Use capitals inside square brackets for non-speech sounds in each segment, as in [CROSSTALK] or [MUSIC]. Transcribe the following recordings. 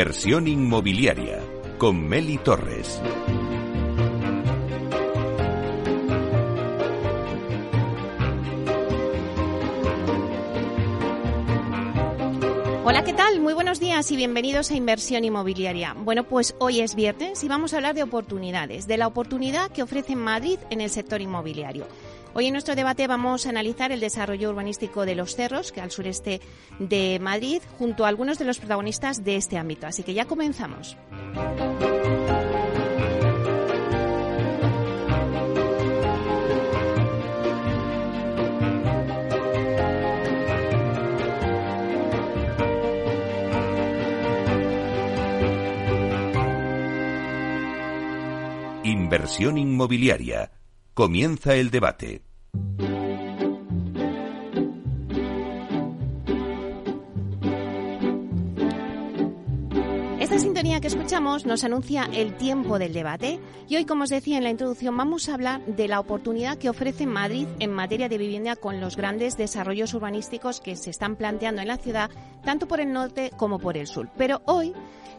Inversión inmobiliaria con Meli Torres. Hola, ¿qué tal? Muy buenos días y bienvenidos a Inversión Inmobiliaria. Bueno, pues hoy es viernes y vamos a hablar de oportunidades, de la oportunidad que ofrece Madrid en el sector inmobiliario. Hoy en nuestro debate vamos a analizar el desarrollo urbanístico de los cerros, que al sureste de Madrid, junto a algunos de los protagonistas de este ámbito. Así que ya comenzamos. Inversión inmobiliaria. Comienza el debate. Esta sintonía que escuchamos nos anuncia el tiempo del debate y hoy, como os decía en la introducción, vamos a hablar de la oportunidad que ofrece Madrid en materia de vivienda con los grandes desarrollos urbanísticos que se están planteando en la ciudad, tanto por el norte como por el sur. Pero hoy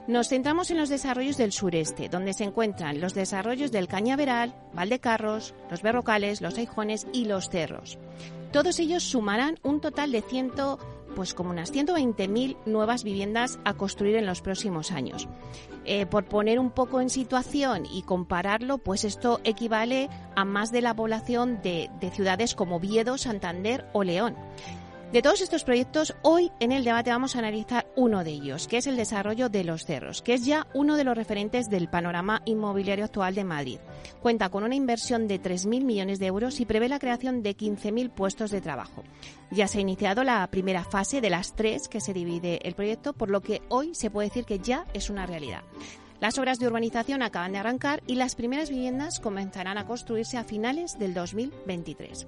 nos centramos en los desarrollos del sureste, donde se encuentran los desarrollos del Cañaveral, Valdecarros, los Berrocales, los Aijones y los Cerros. Todos ellos sumarán un total de ciento, pues como unas 120.000 nuevas viviendas a construir en los próximos años. Eh, por poner un poco en situación y compararlo, pues esto equivale a más de la población de, de ciudades como Viedo, Santander o León. De todos estos proyectos, hoy en el debate vamos a analizar uno de ellos, que es el desarrollo de los cerros, que es ya uno de los referentes del panorama inmobiliario actual de Madrid. Cuenta con una inversión de 3.000 millones de euros y prevé la creación de 15.000 puestos de trabajo. Ya se ha iniciado la primera fase de las tres que se divide el proyecto, por lo que hoy se puede decir que ya es una realidad. Las obras de urbanización acaban de arrancar y las primeras viviendas comenzarán a construirse a finales del 2023.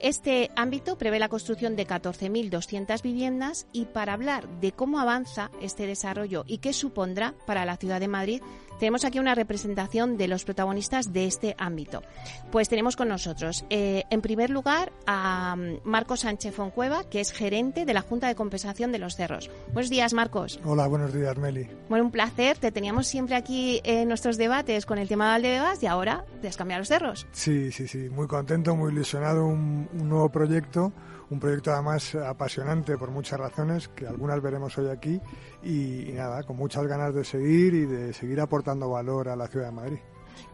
Este ámbito prevé la construcción de 14.200 viviendas y para hablar de cómo avanza este desarrollo y qué supondrá para la ciudad de Madrid, tenemos aquí una representación de los protagonistas de este ámbito. Pues tenemos con nosotros, eh, en primer lugar, a mm, Marcos Sánchez Foncueva, que es gerente de la Junta de Compensación de los Cerros. Buenos días, Marcos. Hola, buenos días, Meli. Bueno, un placer. Te teníamos siempre aquí en nuestros debates con el tema de Valdebebas y ahora te has cambiado los cerros. Sí, sí, sí. Muy contento, muy ilusionado. Un, un nuevo proyecto un proyecto además apasionante por muchas razones que algunas veremos hoy aquí y, y, nada, con muchas ganas de seguir y de seguir aportando valor a la ciudad de Madrid.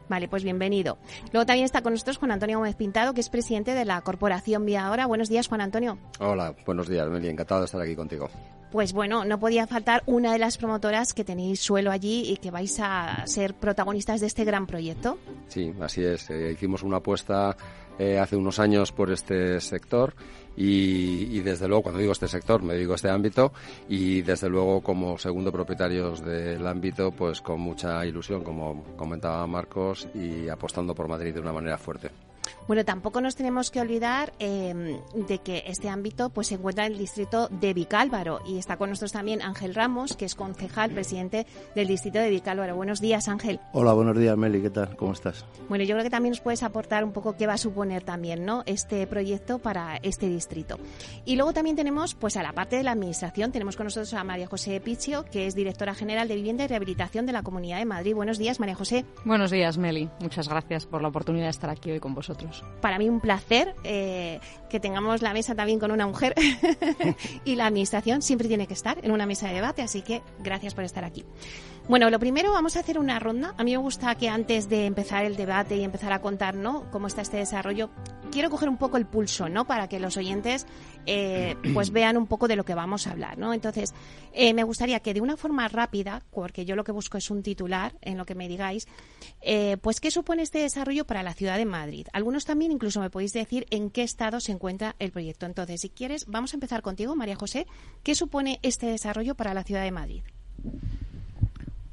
Vale, pues bienvenido. Luego también está con nosotros Juan Antonio Gómez Pintado, que es presidente de la Corporación Vía Ahora. Buenos días, Juan Antonio. Hola, buenos días, Meli. Encantado de estar aquí contigo. Pues bueno, no podía faltar una de las promotoras que tenéis suelo allí y que vais a ser protagonistas de este gran proyecto. Sí, así es. Eh, hicimos una apuesta eh, hace unos años por este sector y, y, desde luego, cuando digo este sector, me digo este ámbito y desde luego como segundo propietarios del ámbito, pues con mucha ilusión, como comentaba Marcos, y apostando por Madrid de una manera fuerte. Bueno, tampoco nos tenemos que olvidar eh, de que este ámbito pues, se encuentra en el distrito de Vicálvaro y está con nosotros también Ángel Ramos, que es concejal, presidente del distrito de Vicálvaro. Buenos días, Ángel. Hola, buenos días, Meli. ¿Qué tal? ¿Cómo estás? Bueno, yo creo que también nos puedes aportar un poco qué va a suponer también ¿no? este proyecto para este distrito. Y luego también tenemos, pues a la parte de la administración, tenemos con nosotros a María José Pichio, que es directora general de Vivienda y Rehabilitación de la Comunidad de Madrid. Buenos días, María José. Buenos días, Meli. Muchas gracias por la oportunidad de estar aquí hoy con vosotros. Para mí un placer eh, que tengamos la mesa también con una mujer [LAUGHS] y la administración siempre tiene que estar en una mesa de debate, así que gracias por estar aquí. Bueno, lo primero vamos a hacer una ronda. A mí me gusta que antes de empezar el debate y empezar a contar ¿no? cómo está este desarrollo, quiero coger un poco el pulso, ¿no? Para que los oyentes eh, [CLEARS THROAT] pues vean un poco de lo que vamos a hablar, ¿no? Entonces, eh, me gustaría que de una forma rápida, porque yo lo que busco es un titular en lo que me digáis, eh, pues qué supone este desarrollo para la ciudad de Madrid. Algunos también incluso me podéis decir en qué estado se encuentra el proyecto. Entonces, si quieres, vamos a empezar contigo, María José. ¿Qué supone este desarrollo para la ciudad de Madrid?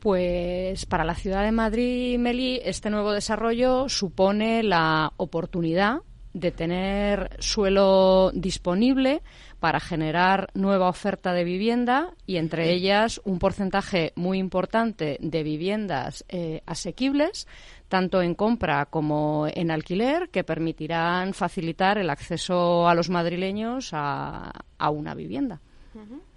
Pues para la ciudad de Madrid, Meli, este nuevo desarrollo supone la oportunidad de tener suelo disponible para generar nueva oferta de vivienda y entre ellas un porcentaje muy importante de viviendas eh, asequibles, tanto en compra como en alquiler, que permitirán facilitar el acceso a los madrileños a, a una vivienda. Uh -huh.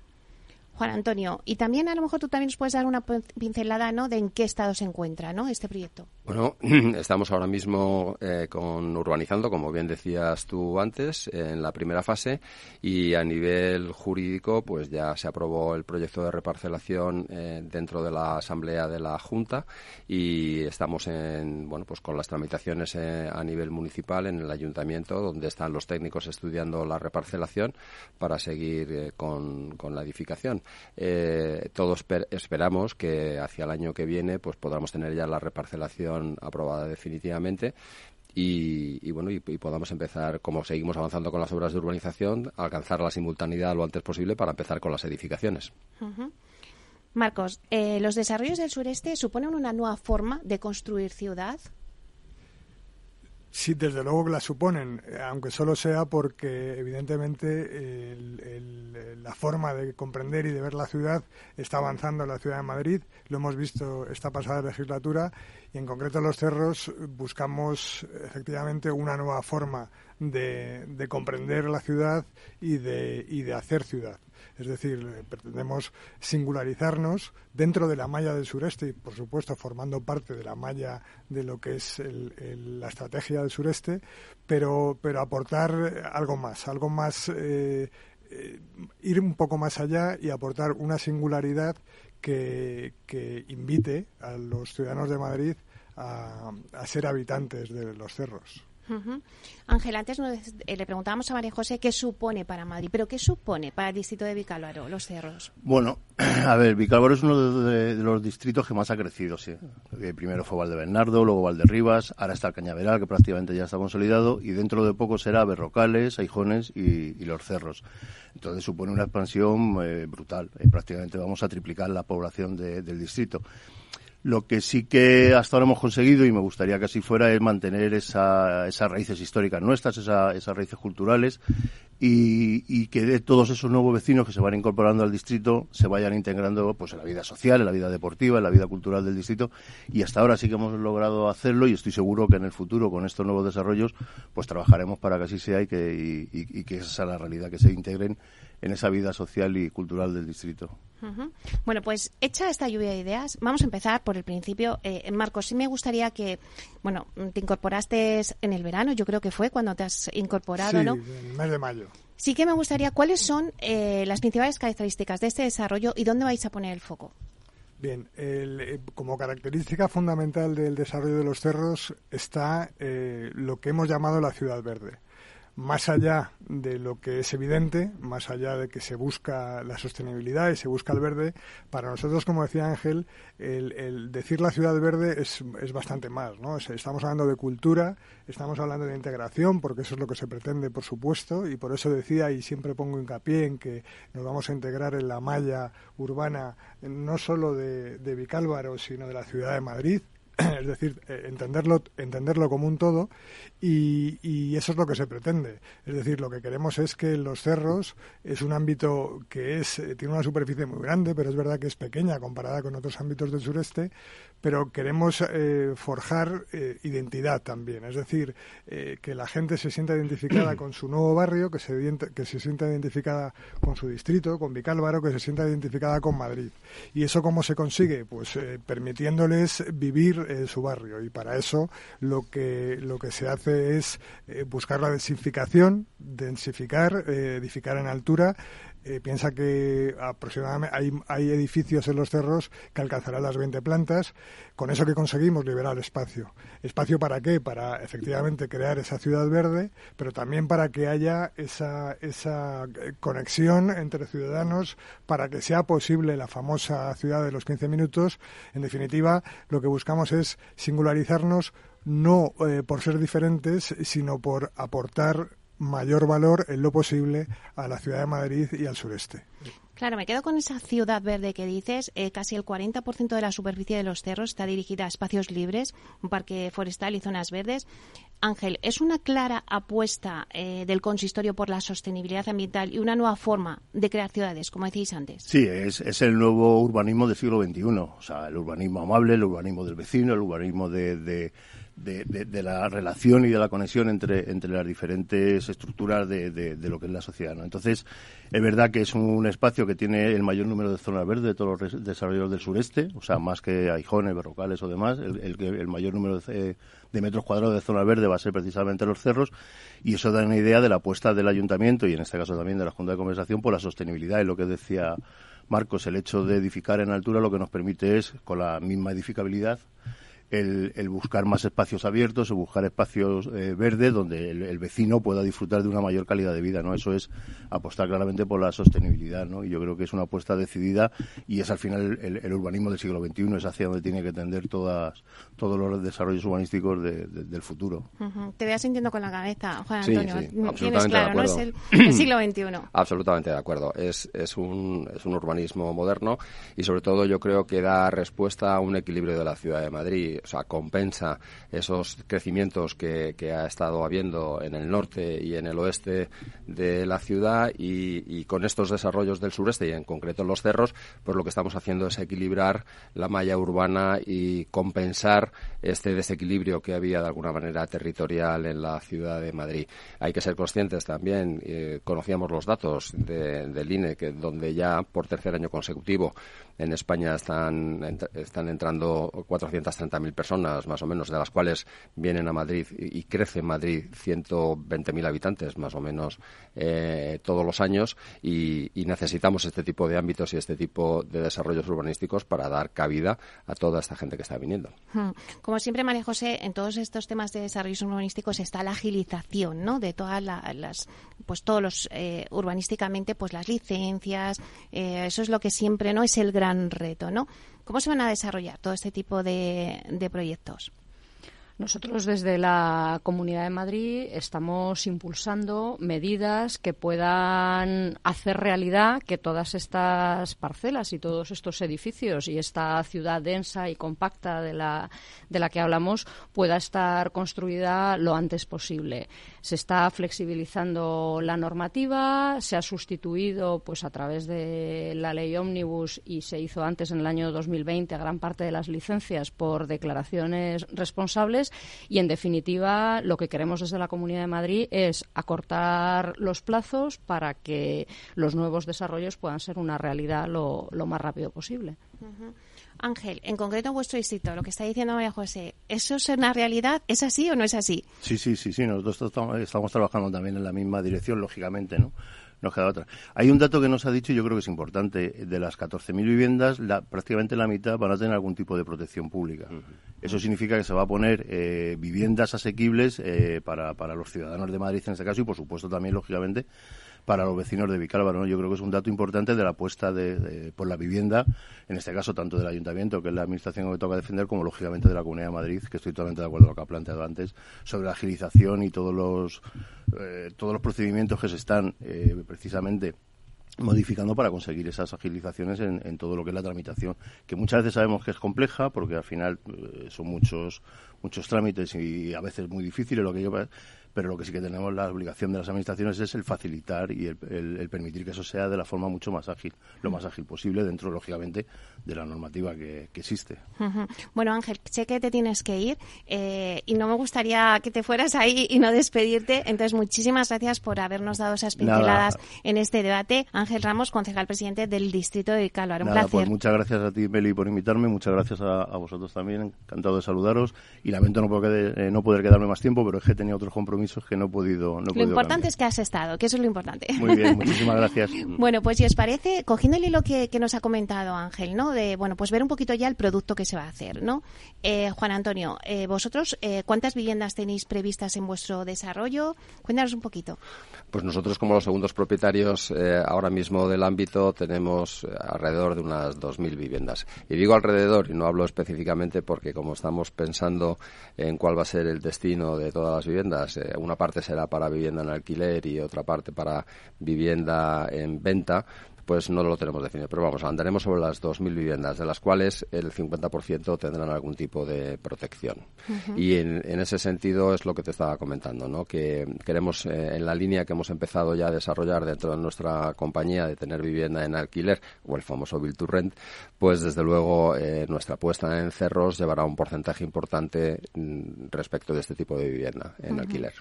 Juan Antonio, y también a lo mejor tú también nos puedes dar una pincelada ¿no? de en qué estado se encuentra ¿no? este proyecto. Bueno, [CLEARS THROAT] estamos ahora mismo eh, con urbanizando, como bien decías tú antes, en la primera fase y a nivel jurídico pues ya se aprobó el proyecto de reparcelación eh, dentro de la Asamblea de la Junta y estamos en, bueno, pues con las tramitaciones eh, a nivel municipal en el Ayuntamiento donde están los técnicos estudiando la reparcelación para seguir con, con la edificación. Eh, todos esperamos que hacia el año que viene pues podamos tener ya la reparcelación aprobada definitivamente y, bueno y, podamos empezar como seguimos avanzando con las obras de urbanización alcanzar la simultaneidad lo antes posible para empezar con las edificaciones. Marcos, eh, los desarrollos del sureste suponen una nueva forma de construir ciudad. Sí, desde luego que la suponen, aunque solo sea porque evidentemente la forma de comprender y de ver la ciudad está avanzando en la ciudad de Madrid. Lo hemos visto esta pasada legislatura y en concreto los cerros buscamos efectivamente una nueva forma de, comprender la ciudad y de, y de hacer ciudad. Es decir, eh, pretendemos singularizarnos dentro de la malla del sureste y, por supuesto, formando parte de la malla de lo que es la estrategia del sureste, pero, pero aportar algo más, algo más, eh, eh, ir un poco más allá y aportar una singularidad que, que invite a los ciudadanos de Madrid a ser habitantes de los cerros. Ángel, antes eh, le preguntábamos a María José qué supone para Madrid, pero ¿qué supone para el distrito de Vicálvaro, los cerros? Bueno, [CLEARS THROAT] a ver, Vicálvaro es uno de, los distritos que más ha crecido, sí. primero fue Valdebernardo, luego Valderribas, ahora está el Cañaveral, que prácticamente ya está consolidado, y dentro de poco será Berrocales, Aijones y, los cerros. Entonces supone una expansión eh, brutal. Eh, prácticamente vamos a triplicar la población del distrito. Lo que sí que hasta ahora hemos conseguido, y me gustaría que así fuera, es mantener esa, esas raíces históricas nuestras, esas raíces culturales, y, que de todos esos nuevos vecinos que se van incorporando al distrito se vayan integrando pues en la vida social, en la vida deportiva, en la vida cultural del distrito. Y hasta ahora sí que hemos logrado hacerlo, y estoy seguro que en el futuro, con estos nuevos desarrollos, pues trabajaremos para que así sea y que, y que esa sea la realidad, que se integren en esa vida social y cultural del distrito. Bueno, pues hecha esta lluvia de ideas, vamos a empezar por el principio. Eh, Marcos, sí me gustaría que, bueno, te incorporaste en el verano, yo creo que fue cuando te has incorporado, ¿no? en el mes de mayo. Sí que me gustaría, ¿cuáles son eh, las principales características de este desarrollo y dónde vais a poner el foco? Bien, eh, como característica fundamental del desarrollo de los cerros está eh, lo que hemos llamado la ciudad verde más allá de lo que es evidente, más allá de que se busca la sostenibilidad y se busca el verde, para nosotros, como decía Ángel, el, decir la ciudad verde es, es, bastante más. ¿no? Estamos hablando de cultura, estamos hablando de integración, porque eso es lo que se pretende, por supuesto, y por eso decía y siempre pongo hincapié en que nos vamos a integrar en la malla urbana no solo de, de Vicálvaro, sino de la ciudad de Madrid, [CLEARS THROAT] es decir, eh, entenderlo, entenderlo como un todo y, y, eso es lo que se pretende. Es decir, lo que queremos es que los cerros es un ámbito que es eh, tiene una superficie muy grande, pero es verdad que es pequeña comparada con otros ámbitos del sureste, pero queremos eh, forjar identidad también, es decir, que la gente se sienta identificada [CLEARS THROAT] con su nuevo barrio, que se, que se sienta identificada con su distrito, con Vicálvaro, que se sienta identificada con Madrid. ¿Y eso cómo se consigue? Pues permitiéndoles vivir en su barrio. Y para eso lo que lo que se hace es eh, buscar la densificación, densificar, eh, edificar en altura eh, piensa que aproximadamente hay, hay, edificios en los cerros que alcanzarán las 20 plantas. Con eso que conseguimos liberar espacio. ¿Espacio para qué? Para efectivamente crear esa ciudad verde, pero también para que haya esa, esa eh, conexión entre ciudadanos para que sea posible la famosa ciudad de los 15 minutos. En definitiva, lo que buscamos es singularizarnos no eh, por ser diferentes, sino por aportar mayor valor en lo posible a la ciudad de Madrid y al sureste. Claro, me quedo con esa ciudad verde que dices. Eh, casi el 40% de la superficie de los cerros está dirigida a espacios libres, un parque forestal y zonas verdes. Ángel, ¿es una clara apuesta eh, del consistorio por la sostenibilidad ambiental y una nueva forma de crear ciudades, como decís antes? Sí, es, es el nuevo urbanismo del siglo XXI. O sea, el urbanismo amable, el urbanismo del vecino, el urbanismo de de, la relación y de la conexión entre, entre las diferentes estructuras de, de, lo que es la sociedad. ¿no? Entonces, es verdad que es un espacio que tiene el mayor número de zonas verdes de todos los desarrollos del sureste, o sea, más que Aijones, Berrocales o demás, el, el, el mayor número de, metros cuadrados de zona verde va a ser precisamente los cerros, y eso da una idea de la apuesta del ayuntamiento y en este caso también de la Junta de Conversación por la sostenibilidad y lo que decía Marcos, el hecho de edificar en altura lo que nos permite es, con la misma edificabilidad, el, buscar más espacios abiertos, o buscar espacios eh, verdes donde el, vecino pueda disfrutar de una mayor calidad de vida, ¿no? Eso es apostar claramente por la sostenibilidad, ¿no? Y yo creo que es una apuesta decidida y es al final el, urbanismo del siglo XXI, es hacia donde tiene que tender todas, todos los desarrollos urbanísticos del futuro. Te voy sintiendo con la cabeza, Juan Antonio. Tienes claro, no es el, siglo XXI. [CLEARS THROAT] Absolutamente de acuerdo. Es, es, un, es un urbanismo moderno y sobre todo yo creo que da respuesta a un equilibrio de la ciudad de Madrid compensa esos crecimientos que, ha estado habiendo en el norte y en el oeste de la ciudad y, con estos desarrollos del sureste y en concreto en los cerros, pues lo que estamos haciendo es equilibrar la malla urbana y compensar este desequilibrio que había de alguna manera territorial en la ciudad de Madrid. Hay que ser conscientes también, eh, conocíamos los datos del INE, que donde ya por tercer año consecutivo en España están, están entrando 430.000 personas, más o menos, de las cuales vienen a Madrid y, crece en Madrid 120.000 habitantes, más o menos, eh, todos los años. Y, necesitamos este tipo de ámbitos y este tipo de desarrollos urbanísticos para dar cabida a toda esta gente que está viniendo. Hmm. Como siempre, María José, en todos estos temas de desarrollos urbanísticos está la agilización, ¿no? De todas las, pues todos los eh, urbanísticamente, pues las licencias, eh, eso es lo que siempre, ¿no? Es el gran reto, ¿no? ¿Cómo se van a desarrollar todo este tipo de, de proyectos? Nosotros desde la Comunidad de Madrid estamos impulsando medidas que puedan hacer realidad que todas estas parcelas y todos estos edificios y esta ciudad densa y compacta de la, de la que hablamos pueda estar construida lo antes posible. Se está flexibilizando la normativa, se ha sustituido pues a través de la ley ómnibus y se hizo antes en el año 2020 gran parte de las licencias por declaraciones responsables y, en definitiva, lo que queremos desde la Comunidad de Madrid es acortar los plazos para que los nuevos desarrollos puedan ser una realidad lo, más rápido posible. Ángel, en concreto vuestro distrito, lo que está diciendo María José, ¿eso es una realidad? ¿Es así o no es así? Sí, sí, sí, sí. Nosotros estamos trabajando también en la misma dirección, lógicamente, ¿no? Nos queda otra. Hay un dato que nos ha dicho, yo creo que es importante. De las 14.000 viviendas, la, prácticamente la mitad van a tener algún tipo de protección pública. Eso significa que se va a poner eh, viviendas asequibles eh, para, para los ciudadanos de Madrid en este caso y, por supuesto, también, lógicamente, para los vecinos de Vicálvaro. Yo creo que es un dato importante de la apuesta de, por la vivienda, en este caso tanto del Ayuntamiento, que es la Administración que toca defender, como lógicamente de la Comunidad de Madrid, que estoy totalmente de acuerdo con lo que ha planteado antes, sobre la agilización y todos los, eh, todos los procedimientos que se están eh, precisamente modificando para conseguir esas agilizaciones en, todo lo que es la tramitación, que muchas veces sabemos que es compleja porque al final eh, son muchos muchos trámites y a veces muy difíciles lo que yo pero lo que sí que tenemos la obligación de las administraciones es el facilitar y el, permitir que eso sea de la forma mucho más ágil, lo más ágil posible dentro, lógicamente, de la normativa que, existe. Bueno, Ángel, sé que te tienes que ir eh, y no me gustaría que te fueras ahí y no despedirte. Entonces, muchísimas gracias por habernos dado esas pinceladas en este debate. Ángel Ramos, concejal presidente del Distrito de Calvar. Un Nada, Pues muchas gracias a ti, Meli, por invitarme. Muchas gracias a, vosotros también. Encantado de saludaros. Y lamento no poder, eh, no poder quedarme más tiempo, pero es que tenía otros compromisos que no he podido. lo importante es que has estado, que eso es lo importante. Muy bien, [LAUGHS] muchísimas gracias. bueno, pues si os parece, cogiendo el hilo que, nos ha comentado Ángel, ¿no? De, bueno, pues ver un poquito ya el producto que se va a hacer, ¿no? Eh, Juan Antonio, eh, vosotros, eh, ¿cuántas viviendas tenéis previstas en vuestro desarrollo? Cuéntanos un poquito. Pues nosotros, como los segundos propietarios, ahora mismo del ámbito, tenemos alrededor de unas 2.000 viviendas. Y digo alrededor, y no hablo específicamente porque como estamos pensando en cuál va a ser el destino de todas las viviendas, una parte será para vivienda en alquiler y otra parte para vivienda en venta, pues no lo tenemos definido. Pero vamos, andaremos sobre las 2.000 viviendas, de las cuales el 50% tendrán algún tipo de protección. Y en, ese sentido es lo que te estaba comentando, ¿no? que queremos, eh, en la línea que hemos empezado ya a desarrollar dentro de nuestra compañía de tener vivienda en alquiler, o el famoso Build to Rent, pues desde luego eh, nuestra apuesta en cerros llevará un porcentaje importante mm, respecto de este tipo de vivienda en alquiler.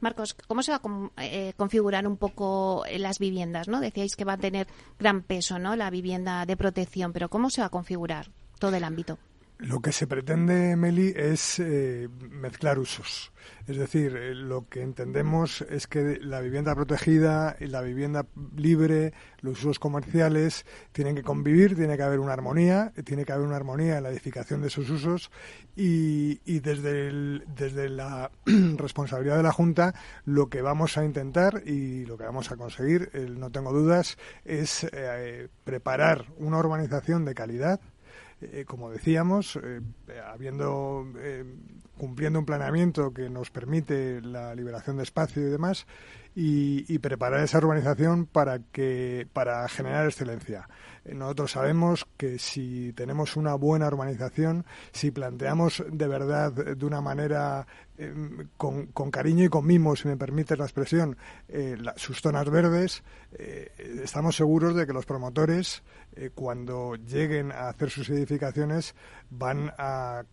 Marcos, ¿cómo se va a eh, configurar un poco las viviendas? ¿no? Decíais que va a tener gran peso ¿no? la vivienda de protección, pero ¿cómo se va a configurar todo el ámbito? Lo que se pretende, Meli, es eh, mezclar usos. Es decir, eh, lo que entendemos es que la vivienda protegida y la vivienda libre, los usos comerciales, tienen que convivir, tiene que haber una armonía, tiene que haber una armonía en la edificación de esos usos y, desde, desde la [CLEARS THROAT] responsabilidad de la Junta lo que vamos a intentar y lo que vamos a conseguir, no tengo dudas, es eh, preparar una urbanización de calidad eh, como decíamos, eh, habiendo eh, cumpliendo un planeamiento que nos permite la liberación de espacio y demás, y, preparar esa urbanización para que para generar excelencia. Nosotros sabemos que si tenemos una buena urbanización, si planteamos de verdad de una manera con, cariño y con mimo, si me permite la expresión, sus zonas verdes, estamos seguros de que los promotores eh, cuando lleguen a hacer sus edificaciones van a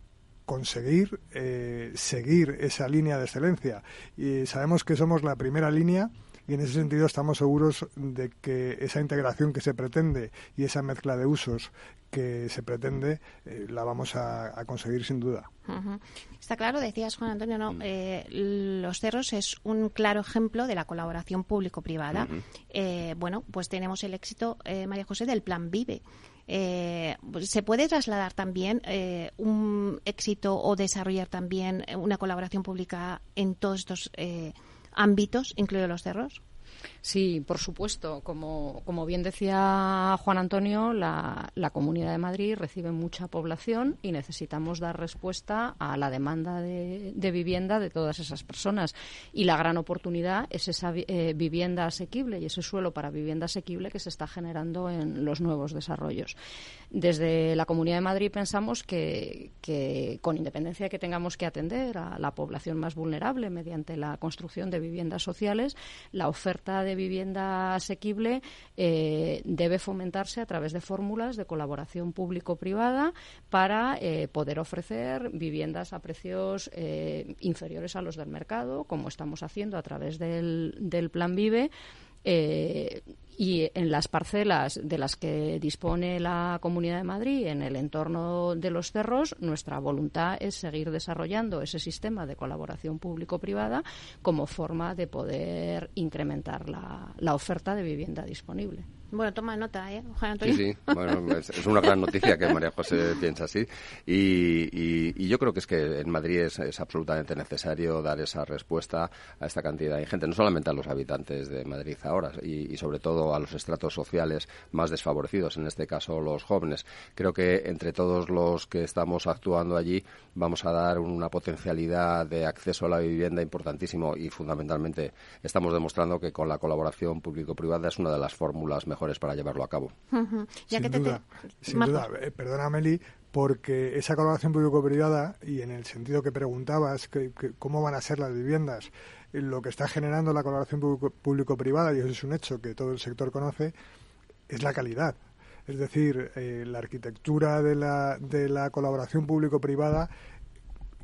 conseguir eh, seguir esa línea de excelencia. Y sabemos que somos la primera línea y en ese sentido estamos seguros de que esa integración que se pretende y esa mezcla de usos que se pretende eh, la vamos a, conseguir sin duda. Está claro, decías Juan Antonio, ¿no? Eh, los cerros es un claro ejemplo de la colaboración público-privada. Eh, bueno, pues tenemos el éxito, María José, del Plan Vive. Pues, ¿Se puede trasladar también un éxito o desarrollar también una colaboración pública en todos estos ámbitos, incluidos los cerros? Sí, por supuesto. Como, bien decía Juan Antonio, la, Comunidad de Madrid recibe mucha población y necesitamos dar respuesta a la demanda de, vivienda de todas esas personas. Y la gran oportunidad es esa eh, vivienda asequible y ese suelo para vivienda asequible que se está generando en los nuevos desarrollos. Desde la Comunidad de Madrid pensamos que, con independencia de que tengamos que atender a la población más vulnerable mediante la construcción de viviendas sociales, la oferta de vivienda asequible eh, debe fomentarse a través de fórmulas de colaboración público-privada para eh, poder ofrecer viviendas a precios eh, inferiores a los del mercado, como estamos haciendo a través del, del Plan Vive. Y en las parcelas de las que dispone la Comunidad de Madrid en el entorno de los cerros, nuestra voluntad es seguir desarrollando ese sistema de colaboración público-privada como forma de poder incrementar la, la oferta de vivienda disponible. Bueno, toma nota, ¿eh, Sí, sí. Bueno, es, una gran noticia que María José piensa así. Y, yo creo que es que en Madrid es, absolutamente necesario dar esa respuesta a esta cantidad de gente, no solamente a los habitantes de Madrid ahora, y, sobre todo a los estratos sociales más desfavorecidos, en este caso los jóvenes. Creo que entre todos los que estamos actuando allí vamos a dar una potencialidad de acceso a la vivienda importantísimo y fundamentalmente estamos demostrando que con la colaboración público-privada es una de las fórmulas mejores para llevarlo a cabo. sin duda, sin duda. Eh, perdona, Meli, porque esa colaboración público-privada, y en el sentido que preguntabas, que, cómo van a ser las viviendas, eh, lo que está generando la colaboración público-privada, y eso es un hecho que todo el sector conoce, es la calidad. Es decir, eh, la arquitectura de la, de la colaboración público-privada,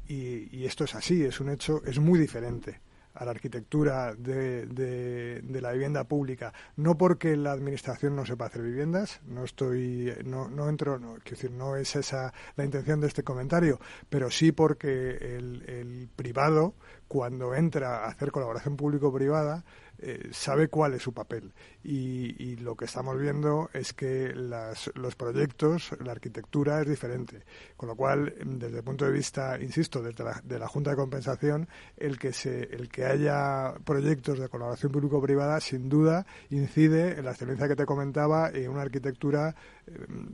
y, y esto es así, es un hecho, es muy diferente a la arquitectura de, de, la vivienda pública, no porque la administración no sepa hacer viviendas, no estoy, no, no entro, no, quiero decir, no es esa la intención de este comentario, pero sí porque el, el privado, cuando entra a hacer colaboración público-privada, eh, sabe cuál es su papel. Y, lo que estamos viendo es que los proyectos, la arquitectura es diferente. Con lo cual, desde el punto de vista, insisto, desde la, de la Junta de Compensación, el que, se, el que haya proyectos de colaboración público-privada, sin duda, incide en la excelencia que te comentaba, en una arquitectura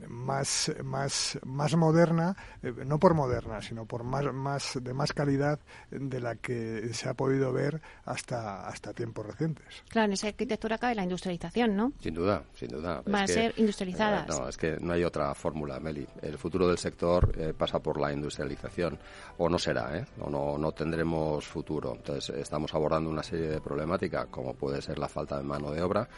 más, más, más moderna, eh, no por moderna, sino por más, más, de más calidad de la que eh, se ha podido ver hasta, hasta tiempos recientes. Claro, en esa arquitectura cabe la industrialización, ¿no? Sin duda, sin duda. Va a ser industrializadas. Eh, no, es que no hay otra fórmula, Meli. El futuro del sector eh, pasa por la industrialización, o no será, ¿eh? O no, no tendremos futuro. Entonces, estamos abordando una serie de problemáticas, como puede ser la falta de mano de obra,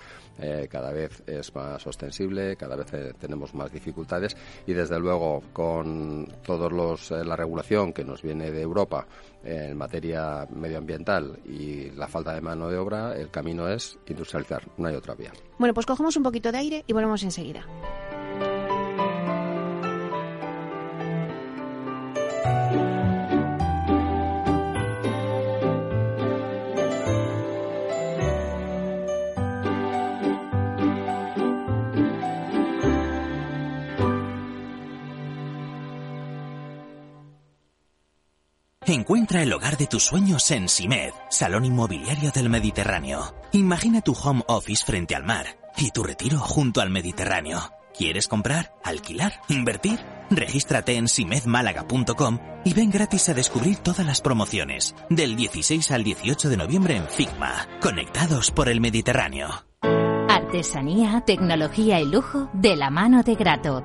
cada vez es más ostensible, cada vez tenemos más dificultades, y desde luego, con todos los la regulación que nos viene de Europa, en materia medioambiental y la falta de mano de obra, el camino es industrializar, no hay otra vía. Bueno, pues cogemos un poquito de aire y volvemos enseguida. Encuentra el hogar de tus sueños en Simed, Salón Inmobiliario del Mediterráneo. Imagina tu home office frente al mar y tu retiro junto al Mediterráneo. ¿Quieres comprar, alquilar, invertir? Regístrate en simedmálaga.com y ven gratis a descubrir todas las promociones del 16 al 18 de noviembre en Figma, conectados por el Mediterráneo. Artesanía, tecnología y lujo de la mano de Grato.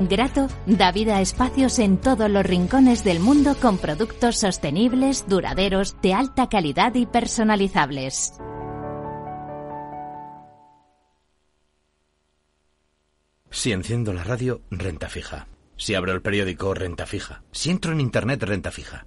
Grato da vida a espacios en todos los rincones del mundo con productos sostenibles, duraderos, de alta calidad y personalizables. Si enciendo la radio, renta fija. Si abro el periódico, renta fija. Si entro en Internet, renta fija.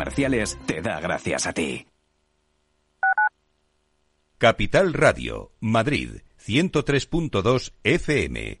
comerciales te da gracias a ti. Capital Radio, Madrid, 103.2 FM.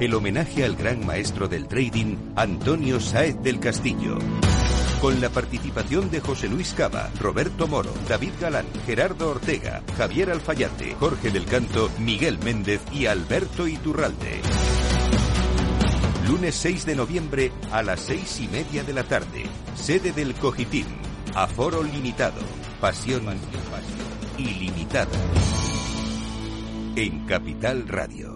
el homenaje al gran maestro del trading, Antonio Saez del Castillo. Con la participación de José Luis Cava, Roberto Moro, David Galán, Gerardo Ortega, Javier Alfayate, Jorge del Canto, Miguel Méndez y Alberto Iturralde. Lunes 6 de noviembre a las seis y media de la tarde. Sede del Cogitín. Aforo limitado. Pasión, ilimitada. En Capital Radio.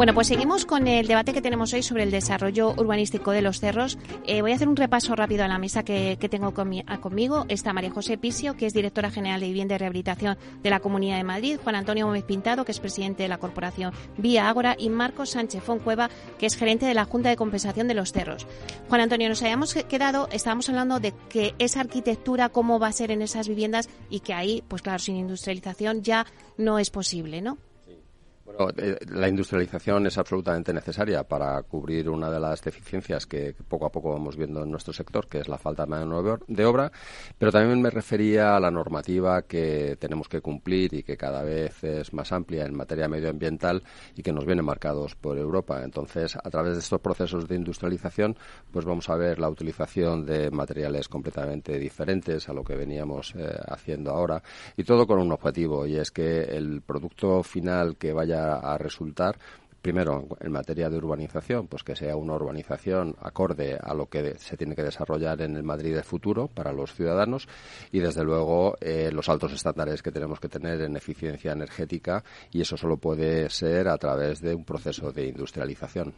Bueno, pues seguimos con el debate que tenemos hoy sobre el desarrollo urbanístico de los cerros. Eh, voy a hacer un repaso rápido a la mesa que, tengo conmigo. Está María José Pisio, que es directora general de Vivienda y Rehabilitación de la Comunidad de Madrid, Juan Antonio Gómez Pintado, que es presidente de la corporación Vía Ágora, y Marcos Sánchez Foncueva, que es gerente de la Junta de Compensación de los Cerros. Juan Antonio, nos habíamos quedado, estábamos hablando de que esa arquitectura, cómo va a ser en esas viviendas y que ahí, pues claro, sin industrialización ya no es posible, ¿no? Eh, la industrialización es absolutamente necesaria para cubrir una de las deficiencias que poco a poco vamos viendo en nuestro sector, que es la falta de mano de obra, pero también me refería a la normativa que tenemos que cumplir y que cada vez es más amplia en materia medioambiental y que nos viene marcados por Europa. Entonces, a través de estos procesos de industrialización, pues vamos a ver la utilización de materiales completamente diferentes a lo que veníamos eh, haciendo ahora y todo con un objetivo y es que el producto final que vaya a resultar primero en materia de urbanización, pues que sea una urbanización acorde a lo que se tiene que desarrollar en el Madrid del futuro para los ciudadanos y desde luego eh, los altos estándares que tenemos que tener en eficiencia energética y eso solo puede ser a través de un proceso de industrialización.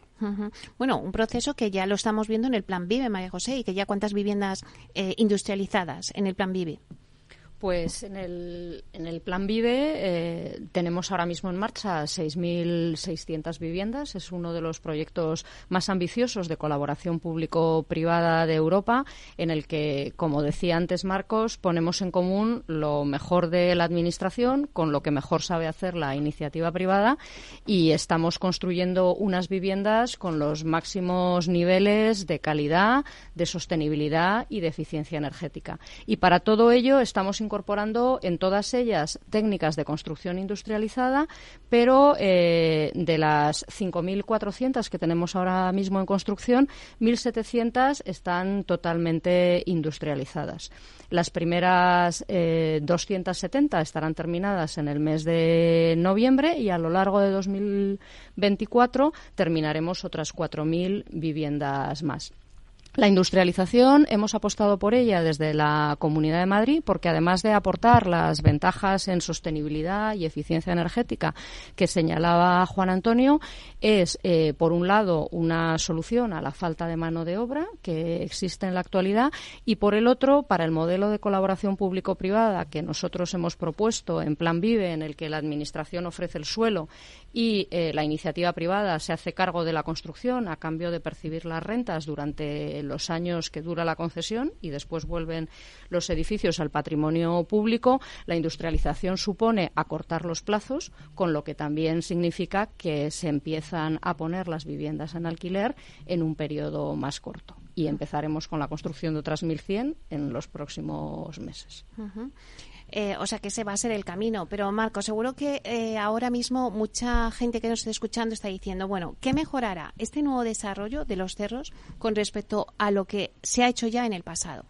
Bueno, un proceso que ya lo estamos viendo en el Plan Vive, María José, y que ya cuántas viviendas eh, industrializadas en el Plan Vive. Pues en el, en el Plan Vive eh, tenemos ahora mismo en marcha 6.600 viviendas. Es uno de los proyectos más ambiciosos de colaboración público-privada de Europa, en el que, como decía antes Marcos, ponemos en común lo mejor de la Administración con lo que mejor sabe hacer la iniciativa privada y estamos construyendo unas viviendas con los máximos niveles de calidad, de sostenibilidad y de eficiencia energética. Y para todo ello estamos en todas ellas técnicas de construcción industrializada, pero eh, de las 5.400 que tenemos ahora mismo en construcción, 1.700 están totalmente industrializadas. Las primeras 270 eh, estarán terminadas en el mes de noviembre y a lo largo de 2024 terminaremos otras 4.000 viviendas más. La industrialización hemos apostado por ella desde la Comunidad de Madrid porque además de aportar las ventajas en sostenibilidad y eficiencia energética que señalaba Juan Antonio, es eh, por un lado una solución a la falta de mano de obra que existe en la actualidad y por el otro para el modelo de colaboración público-privada que nosotros hemos propuesto en Plan Vive en el que la Administración ofrece el suelo y eh, la iniciativa privada se hace cargo de la construcción a cambio de percibir las rentas durante los años que dura la concesión y después vuelven los edificios al patrimonio público, la industrialización supone acortar los plazos, con lo que también significa que se empiezan a poner las viviendas en alquiler en un periodo más corto. Y empezaremos con la construcción de otras 1.100 en los próximos meses. Eh, o sea que ese va a ser el camino. Pero Marco, seguro que eh, ahora mismo mucha gente que nos está escuchando está diciendo, bueno, ¿qué mejorará este nuevo desarrollo de los cerros con respecto a lo que se ha hecho ya en el pasado?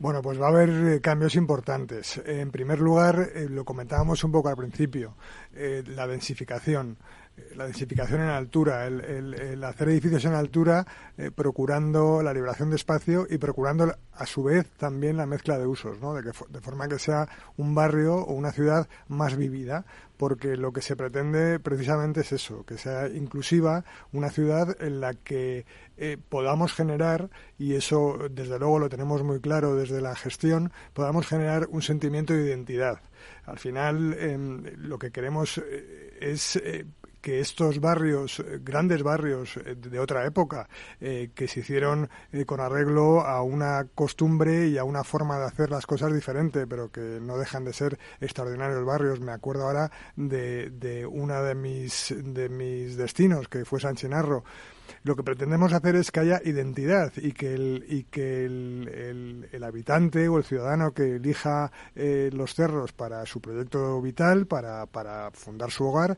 Bueno, pues va a haber eh, cambios importantes. En primer lugar, lo comentábamos un poco al principio, la densificación la densificación en altura, el, hacer edificios en altura eh, procurando la liberación de espacio y procurando a su vez también la mezcla de usos, ¿no? de, que, de forma que sea un barrio o una ciudad más vivida, porque lo que se pretende precisamente es eso, que sea inclusiva, una ciudad en la que eh, podamos generar, y eso desde luego lo tenemos muy claro desde la gestión, podamos generar un sentimiento de identidad. Al final, em, lo que queremos eh, es que estos barrios, eh, grandes barrios eh, de otra época, eh, que se hicieron con arreglo a una costumbre y a una forma de hacer las cosas diferente, pero que no dejan de ser extraordinarios barrios. Me acuerdo ahora de, de una de mis, de mis destinos, que fue San Chinarro, lo que pretendemos hacer es que haya identidad y que el, y que el, habitante o el ciudadano que elija eh, los cerros para su proyecto vital, para, para fundar su hogar,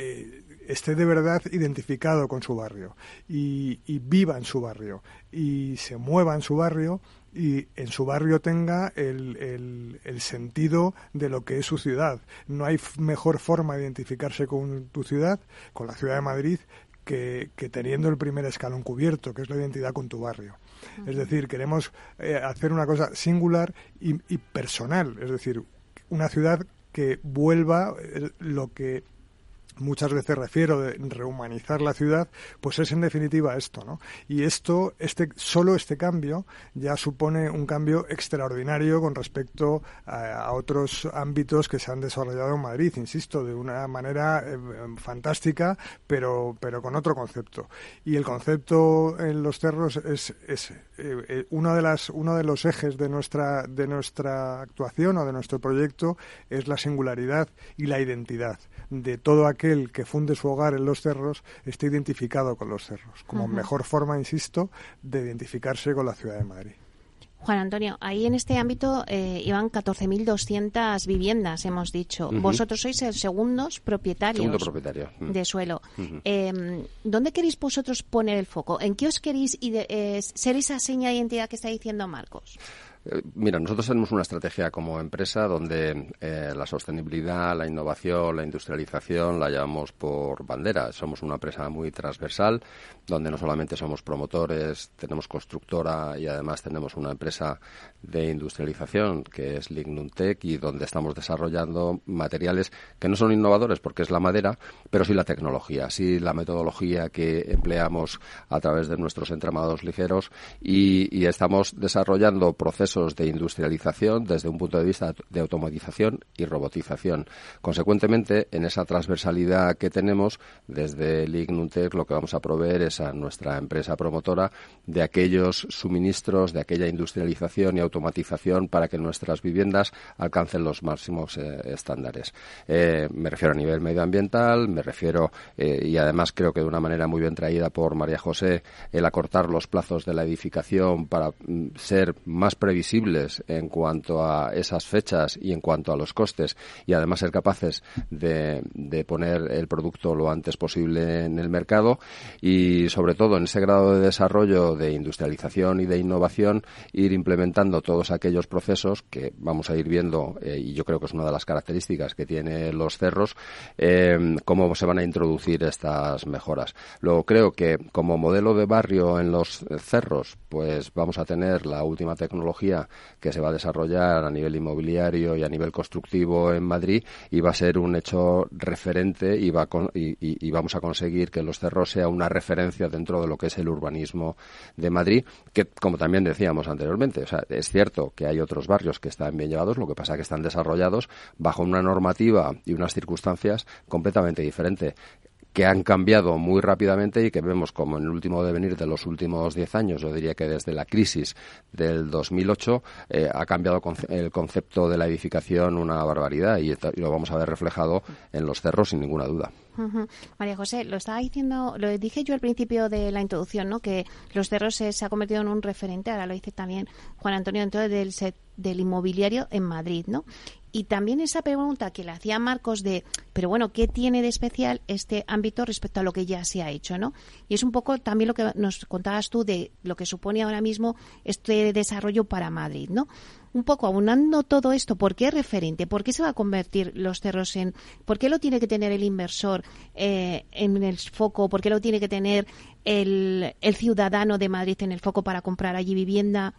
eh, esté de verdad identificado con su barrio y, viva en su barrio y se mueva en su barrio y en su barrio tenga el, el, sentido de lo que es su ciudad. No hay mejor forma de identificarse con tu ciudad, con la ciudad de Madrid, que, teniendo el primer escalón cubierto, que es la identidad con tu barrio. Es decir, queremos eh, hacer una cosa singular y, y personal, es decir, una ciudad que vuelva eh, lo que muchas veces refiero de rehumanizar la ciudad, pues es en definitiva esto, ¿no? Y esto, este, solo este cambio ya supone un cambio extraordinario con respecto a, otros ámbitos que se han desarrollado en Madrid, insisto, de una manera eh, fantástica, pero, pero con otro concepto. Y el concepto en los cerros es, es eh, eh, uno de las, uno de los ejes de nuestra, de nuestra actuación o de nuestro proyecto es la singularidad y la identidad de todo aquel que funde su hogar en los cerros esté identificado con los cerros, como mejor forma, insisto, de identificarse con la ciudad de Madrid. Juan Antonio, ahí en este ámbito eh, iban 14.200 viviendas, hemos dicho. Vosotros sois el segundos propietarios propietario. de suelo. Em, ¿Dónde queréis vosotros poner el foco? ¿En qué os queréis eh, ser esa seña de identidad que está diciendo Marcos? Mira, nosotros tenemos una estrategia como empresa donde eh, la sostenibilidad, la innovación, la industrialización la llevamos por bandera. Somos una empresa muy transversal donde no solamente somos promotores, tenemos constructora y además tenemos una empresa de industrialización que es Lignuntec y donde estamos desarrollando materiales que no son innovadores porque es la madera, pero sí la tecnología, sí la metodología que empleamos a través de nuestros entramados ligeros y estamos desarrollando procesos de industrialización desde un punto de vista de automatización y robotización. Consecuentemente, en esa transversalidad que tenemos, desde Lignuntec lo que vamos a proveer es a nuestra empresa promotora de aquellos suministros, de aquella industrialización y automatización para que nuestras viviendas alcancen los máximos eh, estándares. Eh, me refiero a nivel medioambiental, me refiero, eh, y además creo que de una manera muy bien traída por María José, el acortar los plazos de la edificación para mm, ser más previsibles en cuanto a esas fechas y en cuanto a los costes y además ser capaces de, poner el producto lo antes posible en el mercado y sobre todo en ese grado de desarrollo de industrialización y de innovación ir implementando todos aquellos procesos que vamos a ir viendo eh, y yo creo que es una de las características que tiene los cerros eh, cómo se van a introducir estas mejoras. Luego creo que como modelo de barrio en los cerros pues vamos a tener la última tecnología que se va a desarrollar a nivel inmobiliario y a nivel constructivo en Madrid y va a ser un hecho referente y, va y, vamos a conseguir que Los Cerros sea una referencia dentro de lo que es el urbanismo de Madrid, que como también decíamos anteriormente, o sea, es cierto que hay otros barrios que están bien llevados, lo que pasa es que están desarrollados bajo una normativa y unas circunstancias completamente diferentes que han cambiado muy rápidamente y que vemos como en el último devenir de los últimos diez años, yo diría que desde la crisis del 2008, eh, ha cambiado el concepto de la edificación una barbaridad y, lo vamos a ver reflejado en los cerros sin ninguna duda. María José, lo estaba diciendo, lo dije yo al principio de la introducción, ¿no? Que los cerros se, ha convertido en un referente, ahora lo dice también Juan Antonio dentro del, del inmobiliario en Madrid, ¿no? Y también esa pregunta que le hacía Marcos de, pero bueno, ¿qué tiene de especial este ámbito respecto a lo que ya se ha hecho, no? Y es un poco también lo que nos contabas tú de lo que supone ahora mismo este desarrollo para Madrid, ¿no? Un poco aunando todo esto, ¿por qué es referente? ¿Por qué se va a convertir los cerros en, por qué lo tiene que tener el inversor eh, en el foco? ¿Por qué lo tiene que tener el, el ciudadano de Madrid en el foco para comprar allí vivienda?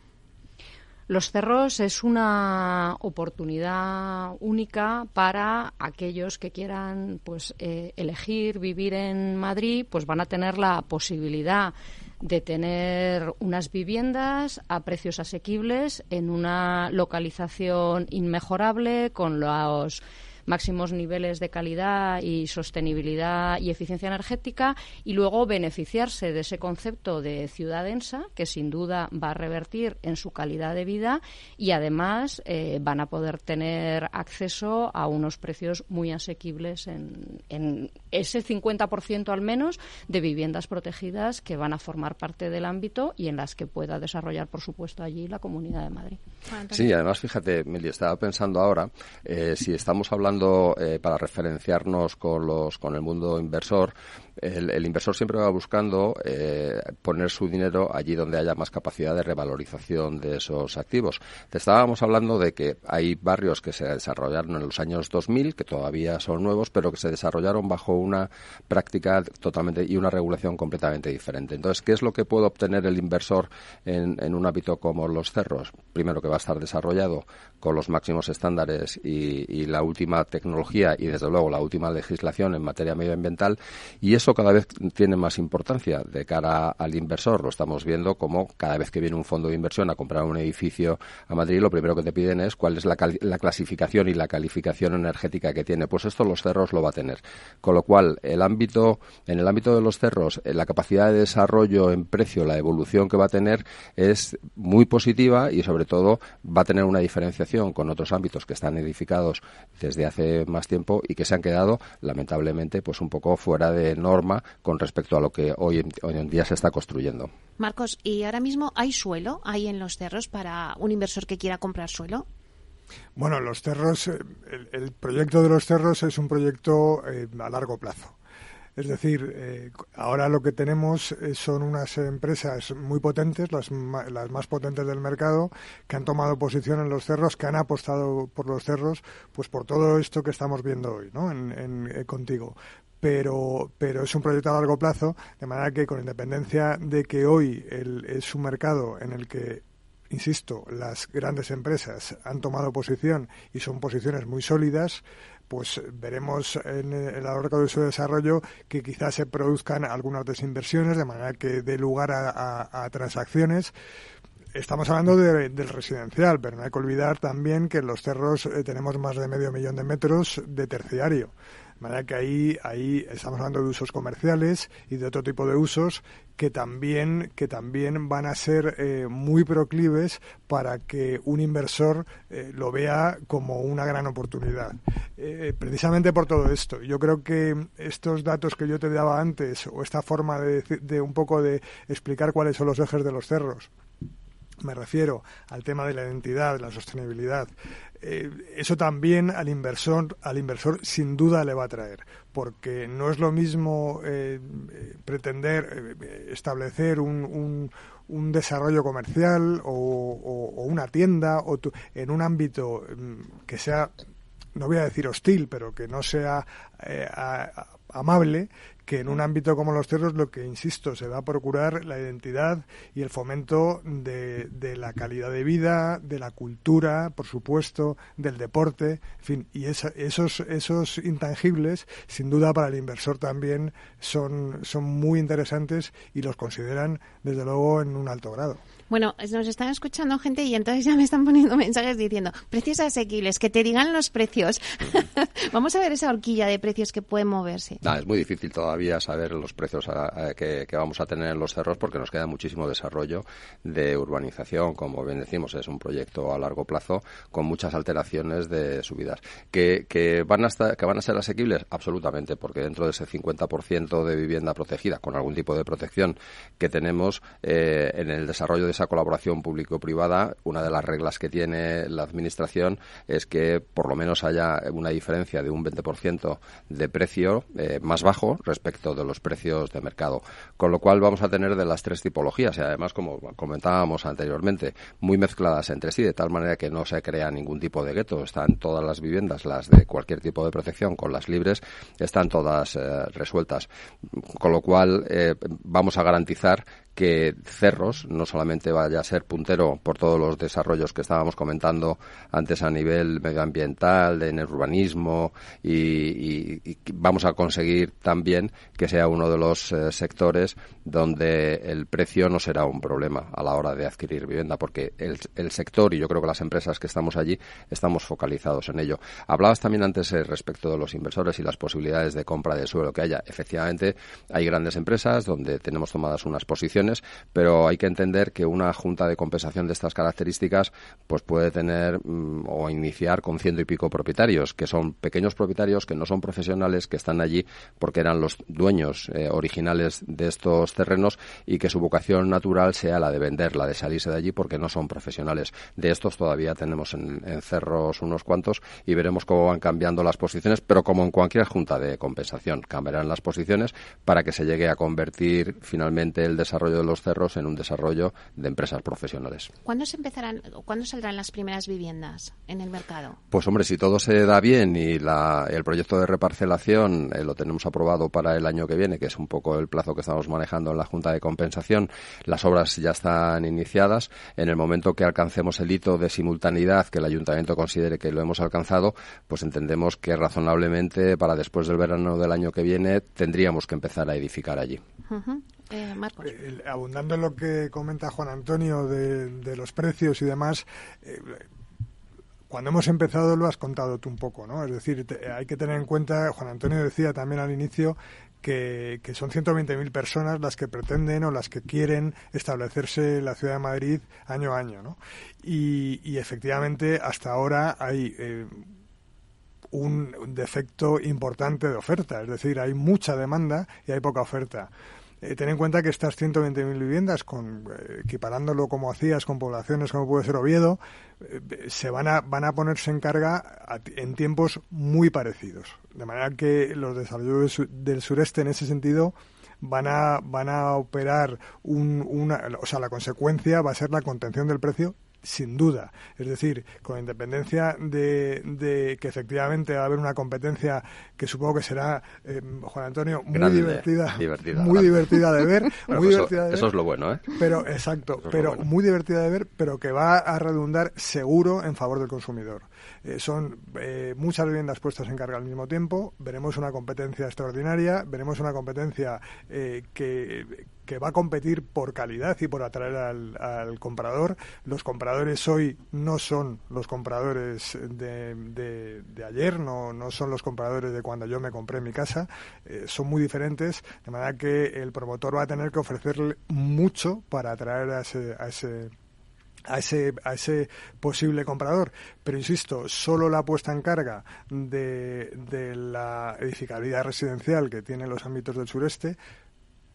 Los cerros es una oportunidad única para aquellos que quieran pues eh, elegir vivir en Madrid, pues van a tener la posibilidad de tener unas viviendas a precios asequibles en una localización inmejorable con los máximos niveles de calidad y sostenibilidad y eficiencia energética y luego beneficiarse de ese concepto de ciudad densa que sin duda va a revertir en su calidad de vida y además eh, van a poder tener acceso a unos precios muy asequibles en, ese 50% al menos de viviendas protegidas que van a formar parte del ámbito y en las que pueda desarrollar, por supuesto, allí la Comunidad de Madrid. Sí, además, fíjate, Mili, estaba pensando ahora, eh, si estamos hablando eh, para referenciarnos con, los, con el mundo inversor, el, inversor siempre va buscando eh, poner su dinero allí donde haya más capacidad de revalorización de esos activos. Te estábamos hablando de que hay barrios que se desarrollaron en los años 2000, que todavía son nuevos, pero que se desarrollaron bajo una práctica totalmente y una regulación completamente diferente. Entonces, ¿qué es lo que puede obtener el inversor en, un hábito como los cerros? Primero, que va a estar desarrollado con los máximos estándares y la última tecnología y, desde luego, la última legislación en materia medioambiental. Y eso cada vez tiene más importancia de cara al inversor. Lo estamos viendo como cada vez que viene un fondo de inversión a comprar un edificio a Madrid, lo primero que te piden es cuál es la, clasificación y la calificación energética que tiene. Pues esto los cerros lo va a tener. Con lo cual, el ámbito, en el ámbito de los cerros, eh, la capacidad de desarrollo en precio, la evolución que va a tener es muy positiva y sobre todo va a tener una diferenciación con otros ámbitos que están edificados desde hace más tiempo y que se han quedado lamentablemente pues un poco fuera de norma con respecto a lo que hoy en, hoy en día se está construyendo. Marcos, ¿y ahora mismo hay suelo ahí en los cerros para un inversor que quiera comprar suelo? Bueno, los cerros, eh, el, proyecto de los cerros es un proyecto eh, a largo plazo. Es decir, eh, ahora lo que tenemos eh, son unas empresas muy potentes, las, las, más potentes del mercado, que han tomado posición en los cerros, que han apostado por los cerros, pues por todo esto que estamos viendo hoy, ¿no? En, eh, contigo. Pero, pero es un proyecto a largo plazo, de manera que con independencia de que hoy es un mercado en el que insisto, las grandes empresas han tomado posición y son posiciones muy sólidas, pues veremos en, el a lo de su desarrollo que quizás se produzcan algunas desinversiones de manera que dé lugar a, transacciones estamos hablando del residencial, pero no hay que olvidar también que en los cerros eh, tenemos más de medio millón de metros de terciario. De manera que ahí, ahí estamos hablando de usos comerciales y de otro tipo de usos que también, que también van a ser eh, muy proclives para que un inversor eh, lo vea como una gran oportunidad. Eh, precisamente por todo esto. Yo creo que estos datos que yo te daba antes, o esta forma de, de un poco de explicar cuáles son los ejes de los cerros, me refiero al tema de la identidad, de la sostenibilidad, eh, eso también al inversor, al inversor sin duda le va a traer, porque no es lo mismo eh, pretender eh, establecer un, un, desarrollo comercial o, una tienda o en un ámbito mm, que sea, no voy a decir hostil, pero que no sea amable, que en un ámbito como los cerros lo que, insisto, se va a procurar la identidad y el fomento de, de la calidad de vida, de la cultura, por supuesto, del deporte, en fin, y esos, esos intangibles, sin duda para el inversor también son, son muy interesantes y los consideran, desde luego, en un alto grado. Bueno, nos están escuchando gente y entonces ya me están poniendo [LAUGHS] mensajes diciendo precios asequibles, que te digan los precios. [LAUGHS] Vamos a ver esa horquilla de precios que puede moverse. es muy difícil todavía saber los precios que, vamos a tener en los cerros porque nos queda muchísimo desarrollo de urbanización. Como bien decimos, es un proyecto a largo plazo con muchas alteraciones de subidas. ¿Que, que, van, a estar, que van a ser asequibles? Absolutamente, porque dentro de ese 50% de vivienda protegida, con algún tipo de protección que tenemos eh, en el desarrollo de esa colaboración público-privada, una de las reglas que tiene la Administración es que por lo menos haya una diferencia de un 20% de precio eh, más bajo respecto de los precios de mercado. Con lo cual vamos a tener de las tres tipologías y además, como comentábamos anteriormente, muy mezcladas entre sí, de tal manera que no se crea ningún tipo de gueto. Están todas las viviendas, las de cualquier tipo de protección, con las libres, están todas eh, resueltas. Con lo cual, eh, vamos a garantizar que Cerros no solamente vaya a ser puntero por todos los desarrollos que estábamos comentando antes a nivel medioambiental, de urbanismo y, vamos a conseguir también que sea uno de los eh, sectores donde el precio no será un problema a la hora de adquirir vivienda, porque el, el, sector y yo creo que las empresas que estamos allí estamos focalizados en ello. Hablabas también antes eh, respecto de los inversores y las posibilidades de compra de suelo que haya. Efectivamente, hay grandes empresas donde tenemos tomadas unas posiciones, pero hay que entender que una junta de compensación de estas características pues puede tener mm, o iniciar con ciento y pico propietarios, que son pequeños propietarios que no son profesionales, que están allí porque eran los dueños eh, originales de estos terrenos y que su vocación natural sea la de vender, la de salirse de allí porque no son profesionales. De estos todavía tenemos en, cerros unos cuantos y veremos cómo van cambiando las posiciones, pero como en cualquier junta de compensación, cambiarán las posiciones para que se llegue a convertir finalmente el desarrollo de los cerros en un desarrollo de empresas profesionales. ¿Cuándo se empezarán, cuándo saldrán las primeras viviendas en el mercado? Pues hombre, si todo se da bien y el proyecto de reparcelación eh, lo tenemos aprobado para el año que viene, que es un poco el plazo que estamos manejando en la Junta de Compensación, las obras ya están iniciadas. En el momento que alcancemos el hito de simultaneidad, que el Ayuntamiento considere que lo hemos alcanzado, pues entendemos que razonablemente para después del verano del año que viene tendríamos que empezar a edificar allí. Eh, eh, abundando en lo que comenta Juan Antonio de, los precios y demás, cuando hemos empezado lo has contado tú un poco, ¿no? Es decir, hay que tener en cuenta, Juan Antonio decía también al inicio, que, son 120.000 personas las que pretenden o las que quieren establecerse en la ciudad de Madrid año a año, ¿no? Y, efectivamente, hasta ahora hay eh, un defecto importante de oferta, es decir, hay mucha demanda y hay poca oferta. Eh, ten en cuenta que estas 120.000 viviendas, con, eh, equiparándolo como hacías con poblaciones como puede ser Oviedo, eh, se van a, van a ponerse en carga en tiempos muy parecidos. De manera que los desarrollos del sureste en ese sentido van a, van a operar un, una, o sea, la consecuencia va a ser la contención del precio sin duda. Es decir, con independencia de, que efectivamente va a haber una competencia que supongo que será, eh, Juan Antonio, muy divertida, muy divertida de ver. [LAUGHS] muy pues divertida eso, es lo bueno, ¿eh? Pero, exacto, pero muy divertida de ver, pero que va a redundar seguro en favor del consumidor. Eh, son eh, muchas viviendas puestas en carga al mismo tiempo, veremos una competencia extraordinaria, veremos una competencia que que va a competir por calidad y por atraer al, comprador. Los compradores hoy no son los compradores de, ayer, no, no son los compradores de cuando yo me compré mi casa, eh, son muy diferentes, de manera que el promotor va a tener que ofrecerle mucho para atraer a ese, a ese a ese, a ese posible comprador. Pero insisto, solo la puesta en carga de, de la edificabilidad residencial que tienen los ámbitos del sureste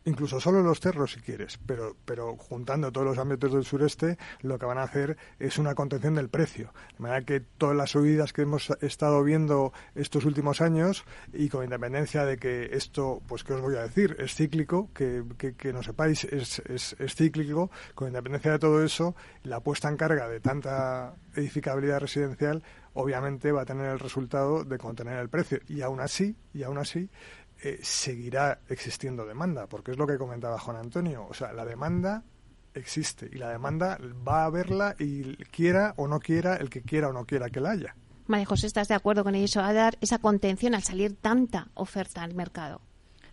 incluso solo los cerros si quieres, pero, pero juntando todos los ámbitos del sureste, lo que van a hacer es una contención del precio. De manera que todas las subidas que hemos estado viendo estos últimos años, y con independencia de que esto, pues que os voy a decir, es cíclico, que, que, no sepáis, es, es, es cíclico, con independencia de todo eso, la puesta en carga de tanta edificabilidad residencial obviamente va a tener el resultado de contener el precio. Y aún así, y aún así, eh, seguirá existiendo demanda, porque es lo que comentaba Juan Antonio. O sea, la demanda existe y la demanda va a haberla y quiera o no quiera el que quiera o no quiera que la haya. María José, ¿estás de acuerdo con eso? A dar esa contención al salir tanta oferta al mercado.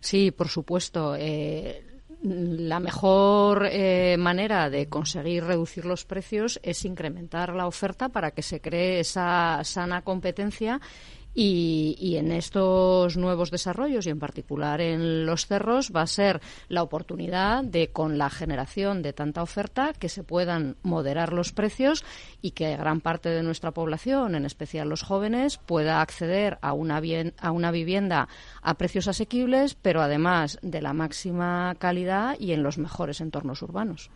Sí, por supuesto. Eh, la mejor eh, manera de conseguir reducir los precios es incrementar la oferta para que se cree esa sana competencia y, en estos nuevos desarrollos y en particular en los cerros va a ser la oportunidad de, con la generación de tanta oferta, que se puedan moderar los precios y que gran parte de nuestra población, en especial los jóvenes, pueda acceder a una, a una vivienda a precios asequibles, pero además de la máxima calidad y en los mejores entornos urbanos.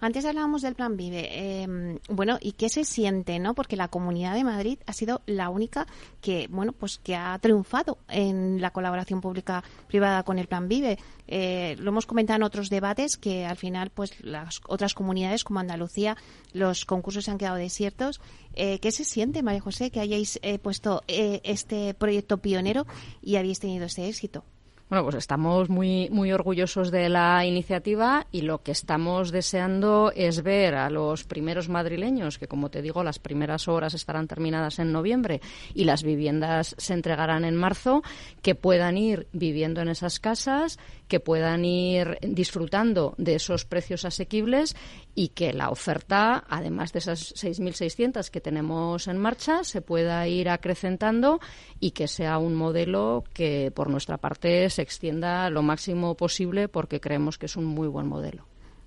Antes hablábamos del Plan Vive. Em, bueno, ¿y qué se siente, no? Porque la Comunidad de Madrid ha sido la única que bueno, pues que ha triunfado en la colaboración pública-privada con el Plan Vive. Eh, lo hemos comentado en otros debates que al final, pues las otras comunidades como Andalucía, los concursos se han quedado desiertos. Eh, ¿Qué se siente, María José, que hayáis eh, puesto este proyecto pionero y habéis tenido este éxito? Bueno, pues estamos muy, muy orgullosos de la iniciativa y lo que estamos deseando es ver a los primeros madrileños, que como te digo, las primeras horas estarán terminadas en noviembre y las viviendas se entregarán en marzo, que puedan ir viviendo en esas casas, que puedan ir disfrutando de esos precios asequibles y que la oferta, además de esas 6.600 que tenemos en marcha, se pueda ir acrecentando y que sea un modelo que, por nuestra parte, se extienda lo máximo posible porque creemos que es un muy buen modelo.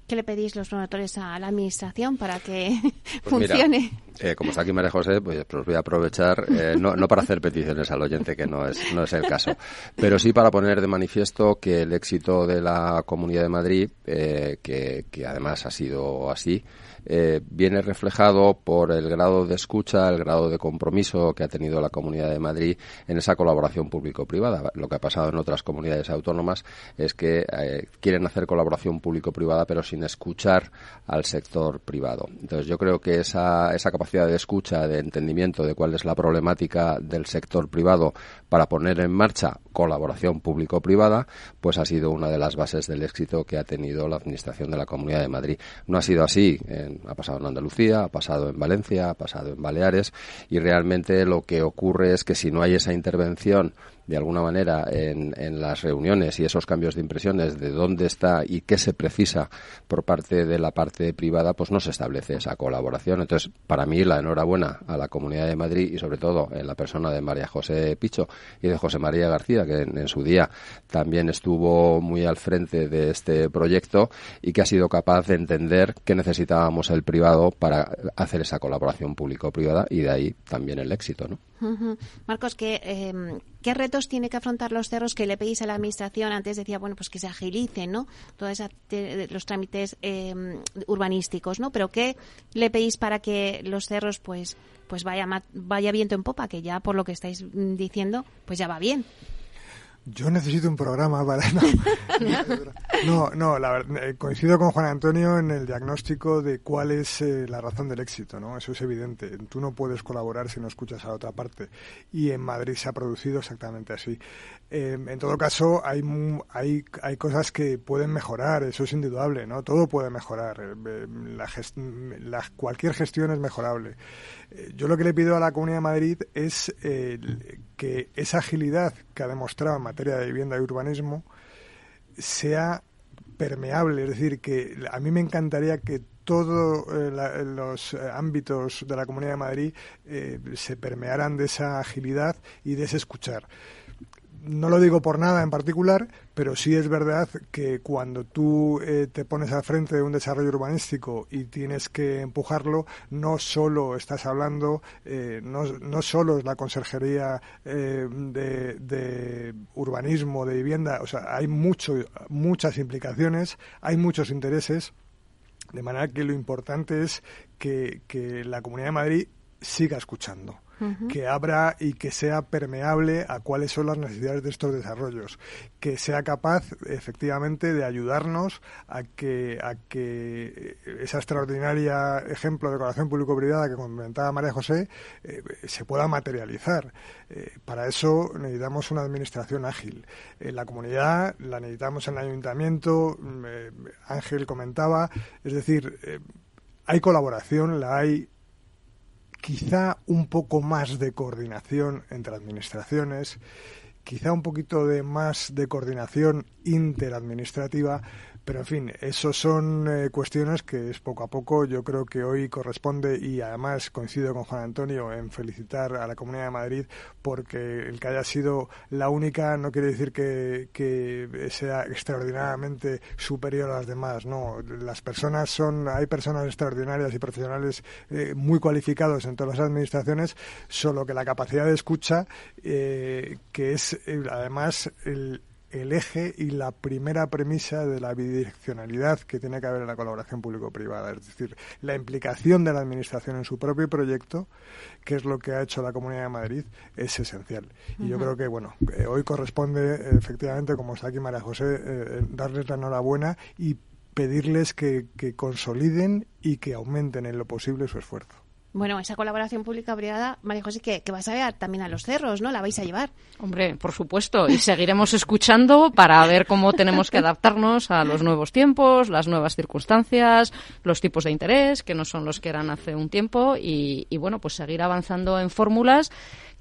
¿Qué le pedís los promotores a la Administración para que [LAUGHS] pues funcione? Eh, como está aquí María José, pues, pues voy a aprovechar, eh, no, no, para hacer peticiones al oyente, que no es, no es el caso, pero sí para poner de manifiesto que el éxito de la Comunidad de Madrid, eh, que, que además ha sido así, eh, viene reflejado por el grado de escucha, el grado de compromiso que ha tenido la Comunidad de Madrid en esa colaboración público-privada. Lo que ha pasado en otras comunidades autónomas es que eh, quieren hacer colaboración público-privada pero sin escuchar al sector privado. Entonces yo creo que esa, esa capacidad de escucha, de entendimiento de cuál es la problemática del sector privado para poner en marcha colaboración público-privada, pues ha sido una de las bases del éxito que ha tenido la Administración de la Comunidad de Madrid. No ha sido así ha pasado en Andalucía, ha pasado en Valencia, ha pasado en Baleares y realmente lo que ocurre es que si no hay esa intervención de alguna manera en, en, las reuniones y esos cambios de impresiones de dónde está y qué se precisa por parte de la parte privada, pues no se establece esa colaboración. Entonces, para mí, la enhorabuena a la Comunidad de Madrid y sobre todo en la persona de María José Picho y de José María García, que en, su día también estuvo muy al frente de este proyecto y que ha sido capaz de entender que necesitábamos el privado para hacer esa colaboración público-privada y de ahí también el éxito, ¿no? Marcos, ¿qué, em, ¿qué retos tiene que afrontar los cerros que le pedís a la Administración? Antes decía, bueno, pues que se agilicen, ¿no? Todos los trámites em, urbanísticos, ¿no? Pero ¿qué le pedís para que los cerros, pues, pues vaya, vaya viento en popa? Que ya, por lo que estáis mm, diciendo, pues ya va bien. Yo necesito un programa [LAUGHS] para... No, no, la verdad, eh, coincido con Juan Antonio en el diagnóstico de cuál es eh, la razón del éxito, ¿no? Eso es evidente. Tú no puedes colaborar si no escuchas a otra parte. Y en Madrid se ha producido exactamente así. Em, en todo caso, hay, hay, hay cosas que pueden mejorar, eso es indudable, ¿no? Todo puede mejorar. Eh, la, cualquier gestión es mejorable. Yo lo que le pido a la Comunidad de Madrid es que esa agilidad que ha demostrado en materia de vivienda y urbanismo sea permeable, es decir, que a mí me encantaría que todos eh, los ámbitos de la Comunidad de Madrid eh, se permearan de esa agilidad y de ese escuchar no lo digo por nada en particular, pero sí es verdad que cuando tú eh, te pones al frente de un desarrollo urbanístico y tienes que empujarlo, no solo estás hablando, eh, no, no solo es la conserjería eh, de, urbanismo, de vivienda, o sea, hay mucho, muchas implicaciones, hay muchos intereses, de manera que lo importante es que, que la Comunidad de Madrid siga escuchando que abra y que sea permeable a cuáles son las necesidades de estos desarrollos, que sea capaz efectivamente de ayudarnos a que, a que esa extraordinaria ejemplo de colaboración público-privada que comentaba María José eh, se pueda materializar. Eh, para eso necesitamos una administración ágil. En la comunidad la necesitamos en el ayuntamiento, mm, eh, Ángel comentaba, es decir, hay colaboración, la hay quizá un poco más de coordinación entre administraciones, quizá un poquito de más de coordinación interadministrativa, pero en fin, eso son eh, cuestiones que es poco a poco. Yo creo que hoy corresponde y además coincido con Juan Antonio en felicitar a la Comunidad de Madrid porque el que haya sido la única no quiere decir que, sea extraordinariamente superior a las demás. No, las personas son, hay personas extraordinarias y profesionales eh, muy cualificados en todas las administraciones, solo que la capacidad de escucha, eh, que es además el, el eje y la primera premisa de la bidireccionalidad que tiene que haber en la colaboración público-privada, es decir, la implicación de la Administración en su propio proyecto, que es lo que ha hecho la Comunidad de Madrid, es esencial. Y yo creo que, bueno, eh, hoy corresponde, efectivamente, como está aquí María José, eh, eh, darles la enhorabuena y pedirles que, que consoliden y que aumenten en lo posible su esfuerzo. Bueno, esa colaboración pública-privada, María José, que, que vas a ver también a los cerros, ¿no? La vais a llevar. Hombre, por supuesto, y seguiremos escuchando para ver cómo tenemos que adaptarnos a los nuevos tiempos, las nuevas circunstancias, los tipos de interés, que no son los que eran hace un tiempo, y, y bueno, pues seguir avanzando en fórmulas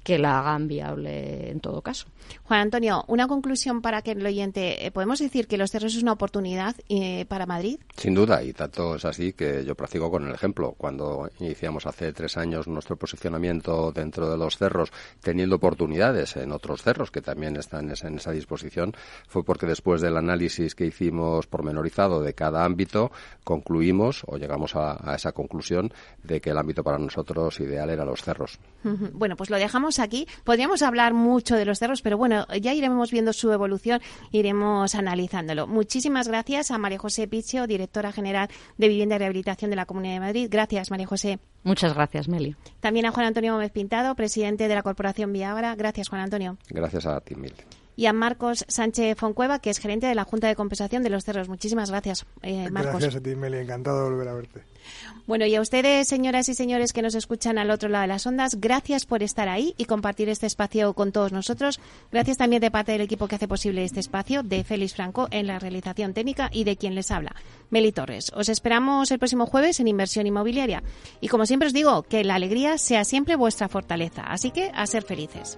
que la hagan viable en todo caso. Juan Antonio, una conclusión para que el oyente. Eh, ¿Podemos decir que los cerros es una oportunidad eh, para Madrid? Sin duda, y tanto es así que yo practico con el ejemplo. Cuando iniciamos hace tres años nuestro posicionamiento dentro de los cerros, teniendo oportunidades en otros cerros que también están en esa disposición, fue porque después del análisis que hicimos pormenorizado de cada ámbito, concluimos o llegamos a, a esa conclusión de que el ámbito para nosotros ideal era los cerros. Bueno, pues lo dejamos aquí. Podríamos hablar mucho de los cerros, pero bueno, ya iremos viendo su evolución, iremos analizándolo. Muchísimas gracias a María José Picho, directora general de Vivienda y Rehabilitación de la Comunidad de Madrid. Gracias, María José. Muchas gracias, Meli. También a Juan Antonio Gómez Pintado, presidente de la Corporación Viagra. Gracias, Juan Antonio. Gracias a ti, Meli y a Marcos Sánchez Foncueva, que es gerente de la Junta de Compensación de los Cerros. Muchísimas gracias, eh, Marcos. Gracias a ti, Meli. Encantado de volver a verte. Bueno, y a ustedes, señoras y señores que nos escuchan al otro lado de las ondas, gracias por estar ahí y compartir este espacio con todos nosotros. Gracias también de parte del equipo que hace posible este espacio, de Félix Franco en la realización técnica y de quien les habla, Meli Torres. Os esperamos el próximo jueves en Inversión Inmobiliaria. Y como siempre os digo, que la alegría sea siempre vuestra fortaleza. Así que a ser felices.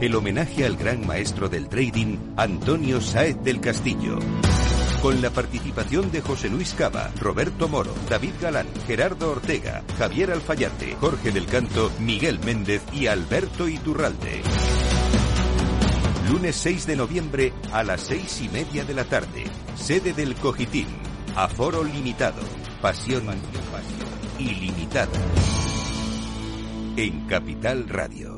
El homenaje al gran maestro del trading, Antonio Saez del Castillo. Con la participación de José Luis Cava, Roberto Moro, David Galán, Gerardo Ortega, Javier Alfayate, Jorge del Canto, Miguel Méndez y Alberto Iturralde. Lunes 6 de noviembre a las seis y media de la tarde. Sede del Cogitín. Aforo limitado. Pasión, pasión ilimitada. En Capital Radio.